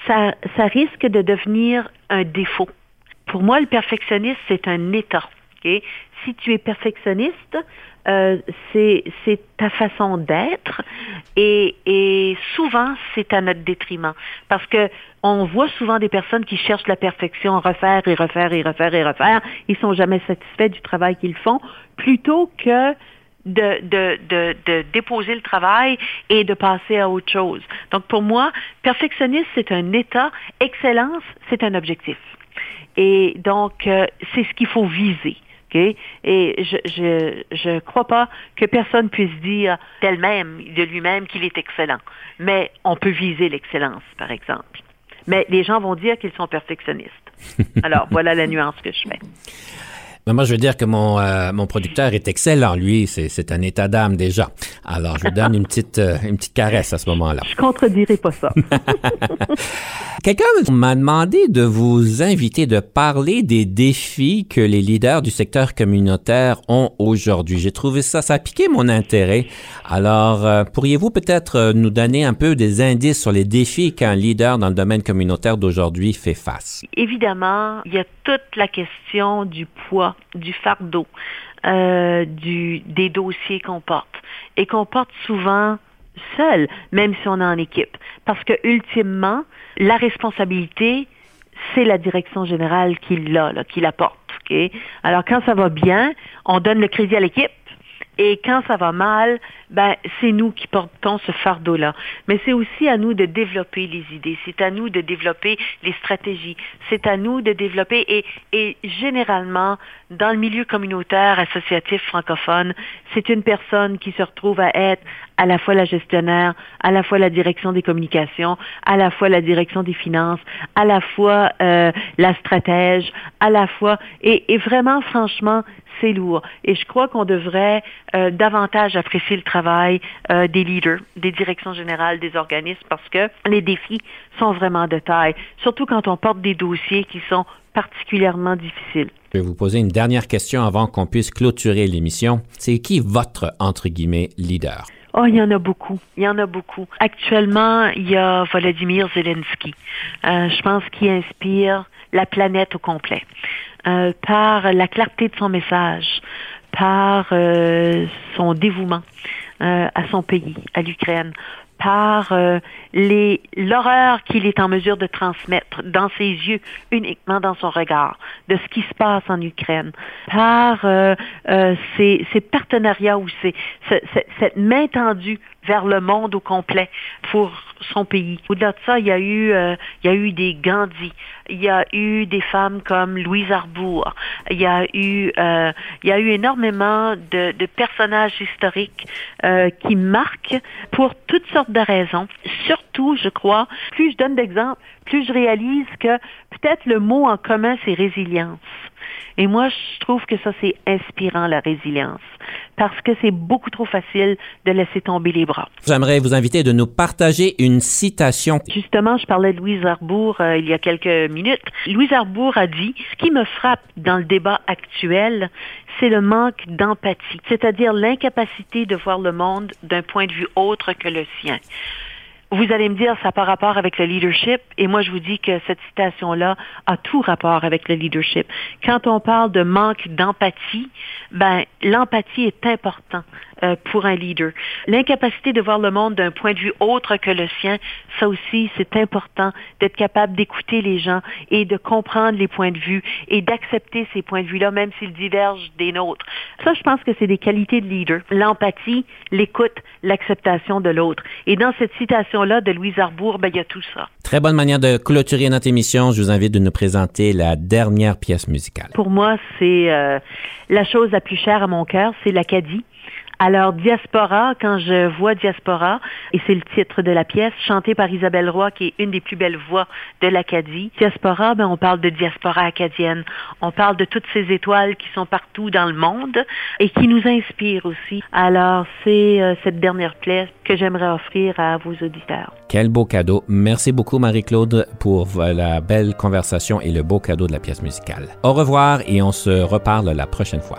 ça, ça risque de devenir un défaut. Pour moi, le perfectionnisme, c'est un état. Si tu es perfectionniste, euh, c'est ta façon d'être et, et souvent c'est à notre détriment parce que on voit souvent des personnes qui cherchent la perfection, refaire et refaire et refaire et refaire, ils sont jamais satisfaits du travail qu'ils font, plutôt que de, de, de, de, déposer le travail et de passer à autre chose. Donc pour moi, perfectionniste, c'est un état, excellence, c'est un objectif. Et donc, euh, c'est ce qu'il faut viser. Okay? Et je je je crois pas que personne puisse dire d'elle-même, de lui-même, qu'il est excellent. Mais on peut viser l'excellence, par exemple. Mais les gens vont dire qu'ils sont perfectionnistes. Alors, voilà la nuance que je fais. Mais moi, je veux dire que mon, euh, mon producteur est excellent. Lui, c'est c'est un état d'âme déjà. Alors, je vous donne une petite, euh, une petite caresse à ce moment-là. Je contredirai pas ça. Quelqu'un m'a demandé de vous inviter de parler des défis que les leaders du secteur communautaire ont aujourd'hui. J'ai trouvé ça, ça a piqué mon intérêt. Alors, euh, pourriez-vous peut-être euh, nous donner un peu des indices sur les défis qu'un leader dans le domaine communautaire d'aujourd'hui fait face? Évidemment, il y a toute la question du poids, du fardeau, euh, des dossiers qu'on porte et qu'on porte souvent seul, même si on est en équipe. Parce que ultimement, la responsabilité, c'est la direction générale qui l'a, qui la porte. Alors quand ça va bien, on donne le crédit à l'équipe. Et quand ça va mal, ben c'est nous qui portons ce fardeau-là. Mais c'est aussi à nous de développer les idées, c'est à nous de développer les stratégies, c'est à nous de développer et, et généralement dans le milieu communautaire associatif francophone, c'est une personne qui se retrouve à être à la fois la gestionnaire, à la fois la direction des communications, à la fois la direction des finances, à la fois euh, la stratège, à la fois et, et vraiment franchement c'est lourd. Et je crois qu'on devrait euh, davantage apprécier le travail euh, des leaders, des directions générales, des organismes, parce que les défis sont vraiment de taille, surtout quand on porte des dossiers qui sont particulièrement difficiles. Je vais vous poser une dernière question avant qu'on puisse clôturer l'émission. C'est qui votre, entre guillemets, leader? Oh, il y en a beaucoup. Il y en a beaucoup. Actuellement, il y a Volodymyr Zelensky. Euh, je pense qu'il inspire la planète au complet. Euh, par la clarté de son message, par euh, son dévouement euh, à son pays, à l'Ukraine, par l'horreur qu'il est en mesure de transmettre dans ses yeux, uniquement dans son regard, de ce qui se passe en Ukraine, par ces partenariats ou ce- cette main tendue vers le monde au complet pour son pays. Au-delà de ça, il y a eu, euh, il y a eu des Gandhi, il y a eu des femmes comme Louise Arbour, il y a eu, euh, il y a eu énormément de, de personnages historiques euh, qui marquent pour toutes sortes de raisons. Surtout, je crois, plus je donne d'exemples, plus je réalise que peut-être le mot en commun, c'est résilience. Et moi, je trouve que ça, c'est inspirant, la résilience, parce que c'est beaucoup trop facile de laisser tomber les bras. J'aimerais vous inviter de nous partager une citation. Justement, je parlais de Louise Arbour euh, il y a quelques minutes. Louise Arbour a dit, ce qui me frappe dans le débat actuel, c'est le manque d'empathie, c'est-à-dire l'incapacité de voir le monde d'un point de vue autre que le sien. Vous allez me dire, ça n'a pas rapport avec le leadership, et moi je vous dis que cette citation-là a tout rapport avec le leadership. Quand on parle de manque d'empathie, ben l'empathie est important euh, pour un leader. L'incapacité de voir le monde d'un point de vue autre que le sien, ça aussi c'est important d'être capable d'écouter les gens et de comprendre les points de vue et d'accepter ces points de vue-là, même s'ils divergent des nôtres. Ça, je pense que c'est des qualités de leader. L'empathie, l'écoute, l'acceptation de l'autre. Et dans cette citation-là de Louise Arbour, ben il y a tout ça. Très bonne manière de clôturer notre émission. Je vous invite de nous présenter la dernière pièce musicale. Pour moi, c'est euh, la chose la plus chère à mon cœur, c'est l'Acadie. Alors, Diaspora, quand je vois Diaspora, et c'est le titre de la pièce, chantée par Isabelle Roy, qui est une des plus belles voix de l'Acadie. Diaspora, ben, on parle de diaspora acadienne. On parle de toutes ces étoiles qui sont partout dans le monde et qui nous inspirent aussi. Alors, c'est euh, cette dernière pièce que j'aimerais offrir à vos auditeurs. Quel beau cadeau. Merci beaucoup, Marie-Claude, pour la belle conversation et le beau cadeau de la pièce musicale. Au revoir et on se reparle la prochaine fois.